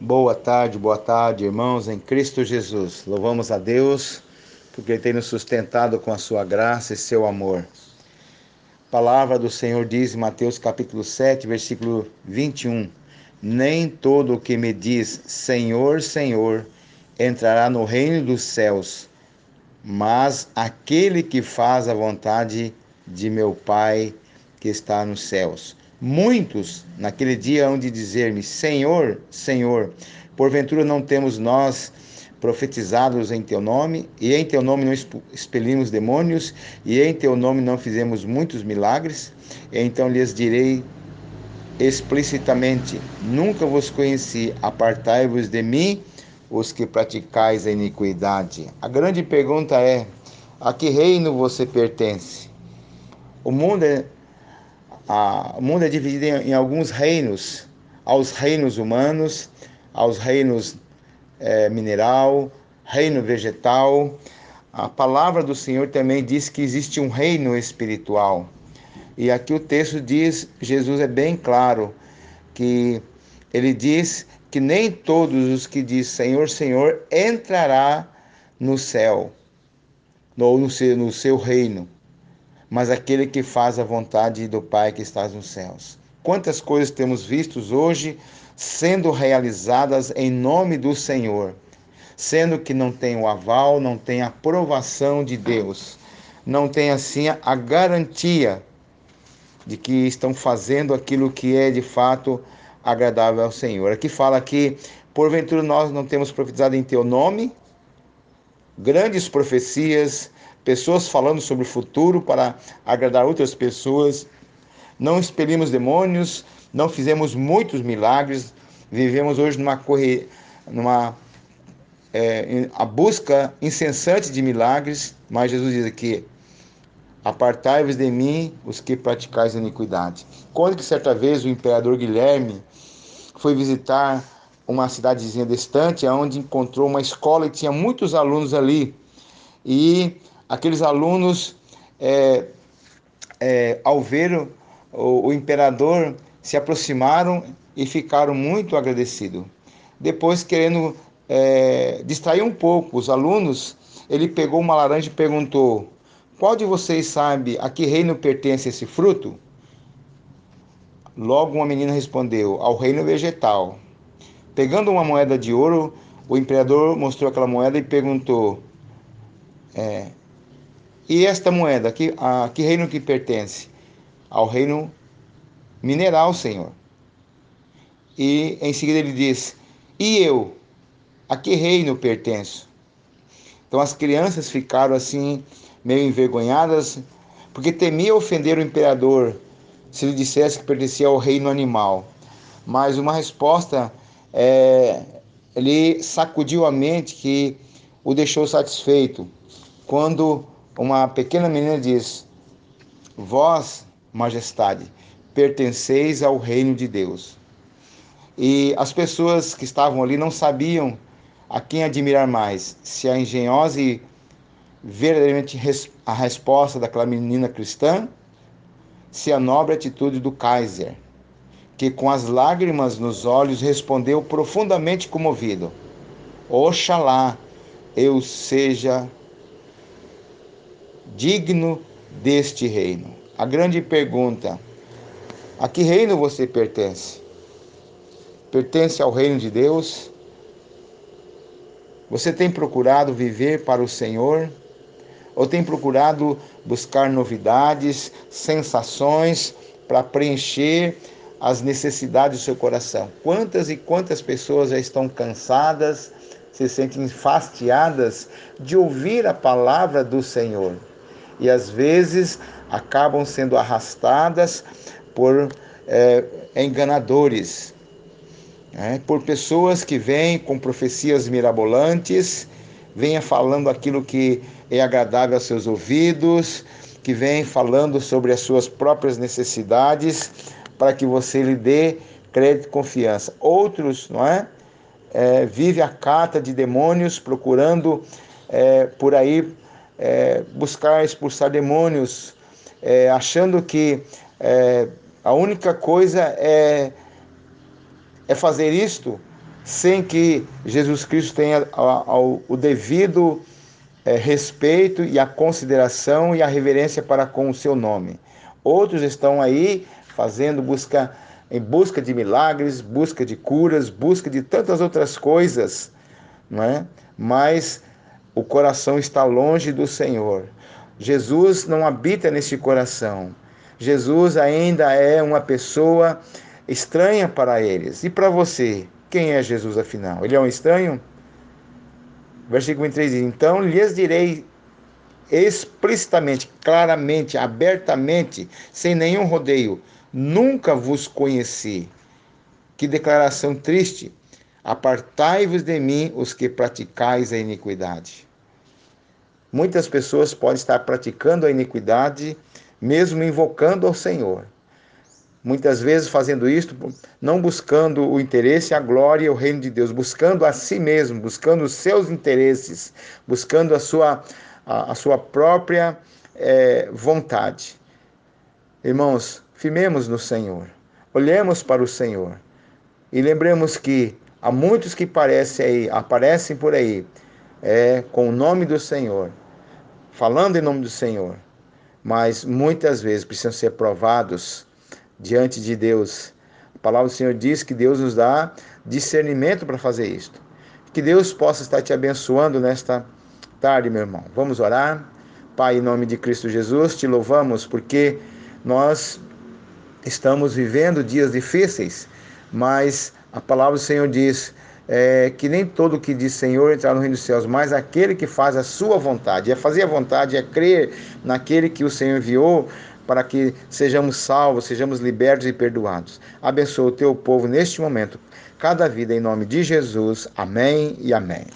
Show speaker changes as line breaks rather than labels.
Boa tarde, boa tarde, irmãos em Cristo Jesus. Louvamos a Deus porque Ele tem nos sustentado com a sua graça e seu amor. A palavra do Senhor diz em Mateus capítulo 7, versículo 21: Nem todo o que me diz Senhor, Senhor entrará no reino dos céus, mas aquele que faz a vontade de meu Pai que está nos céus. Muitos naquele dia hão de dizer-me: Senhor, Senhor, porventura não temos nós profetizados em teu nome, e em teu nome não expelimos demônios, e em teu nome não fizemos muitos milagres? Então lhes direi explicitamente: Nunca vos conheci, apartai-vos de mim, os que praticais a iniquidade. A grande pergunta é: a que reino você pertence? O mundo é o mundo é dividido em, em, alguns reinos, aos reinos humanos, aos reinos é, mineral, reino vegetal. A palavra do Senhor também diz que existe um reino espiritual. E aqui o texto diz, Jesus é bem claro, que ele diz que nem todos os que diz Senhor, Senhor entrará no céu, ou no no seu reino mas aquele que faz a vontade do Pai que está nos céus. Quantas coisas temos vistos hoje sendo realizadas em nome do Senhor, sendo que não tem o aval, não tem a aprovação de Deus, não tem assim a garantia de que estão fazendo aquilo que é de fato agradável ao Senhor. Aqui fala que, porventura, nós não temos profetizado em teu nome, grandes profecias, pessoas falando sobre o futuro para agradar outras pessoas. Não expelimos demônios, não fizemos muitos milagres, vivemos hoje numa corre, numa é, a busca incessante de milagres, mas Jesus diz aqui: apartai-vos de mim os que praticais iniquidade. Quando que certa vez o imperador Guilherme foi visitar uma cidadezinha distante, onde encontrou uma escola e tinha muitos alunos ali. E aqueles alunos, é, é, ao ver o, o imperador, se aproximaram e ficaram muito agradecidos. Depois, querendo é, distrair um pouco os alunos, ele pegou uma laranja e perguntou: Qual de vocês sabe a que reino pertence esse fruto? Logo uma menina respondeu: Ao reino vegetal. Pegando uma moeda de ouro, o imperador mostrou aquela moeda e perguntou: é, e esta moeda, que, a que reino que pertence? Ao reino mineral, Senhor. E em seguida ele diz: E eu? A que reino pertenço? Então as crianças ficaram assim, meio envergonhadas, porque temia ofender o imperador se ele dissesse que pertencia ao reino animal. Mas uma resposta, é, ele sacudiu a mente que o deixou satisfeito. Quando uma pequena menina diz: Vós, majestade, pertenceis ao reino de Deus. E as pessoas que estavam ali não sabiam a quem admirar mais, se a engenhosa e verdadeiramente a resposta daquela menina cristã, se a nobre atitude do Kaiser, que com as lágrimas nos olhos respondeu profundamente comovido: Oxalá eu seja digno deste reino. A grande pergunta: a que reino você pertence? Pertence ao reino de Deus? Você tem procurado viver para o Senhor? Ou tem procurado buscar novidades, sensações para preencher as necessidades do seu coração? Quantas e quantas pessoas já estão cansadas, se sentem fastiadas de ouvir a palavra do Senhor? E às vezes acabam sendo arrastadas por é, enganadores, né? por pessoas que vêm com profecias mirabolantes, venha falando aquilo que é agradável aos seus ouvidos, que vem falando sobre as suas próprias necessidades, para que você lhe dê crédito e confiança. Outros, não é? é vive a cata de demônios procurando é, por aí é, buscar expulsar demônios, é, achando que é, a única coisa é, é fazer isto sem que Jesus Cristo tenha o devido é, respeito e a consideração e a reverência para com o seu nome. Outros estão aí fazendo busca em busca de milagres, busca de curas, busca de tantas outras coisas, não é? Mas o coração está longe do Senhor. Jesus não habita neste coração. Jesus ainda é uma pessoa estranha para eles. E para você, quem é Jesus afinal? Ele é um estranho? Versículo 23 diz: Então lhes direi explicitamente, claramente, abertamente, sem nenhum rodeio: Nunca vos conheci. Que declaração triste! Apartai-vos de mim, os que praticais a iniquidade. Muitas pessoas podem estar praticando a iniquidade, mesmo invocando ao Senhor. Muitas vezes fazendo isto, não buscando o interesse, a glória e o reino de Deus, buscando a si mesmo, buscando os seus interesses, buscando a sua, a, a sua própria é, vontade. Irmãos, firmemos no Senhor, olhemos para o Senhor e lembremos que há muitos que parecem aí, aparecem por aí, é, com o nome do Senhor, falando em nome do Senhor, mas muitas vezes precisam ser provados diante de Deus. A palavra do Senhor diz que Deus nos dá discernimento para fazer isto. Que Deus possa estar te abençoando nesta tarde, meu irmão. Vamos orar. Pai, em nome de Cristo Jesus, te louvamos porque nós estamos vivendo dias difíceis, mas a palavra do Senhor diz é, que nem todo que diz Senhor entrar no reino dos céus, mas aquele que faz a sua vontade. É fazer a vontade, é crer naquele que o Senhor enviou para que sejamos salvos, sejamos libertos e perdoados. Abençoa o teu povo neste momento, cada vida em nome de Jesus. Amém e amém.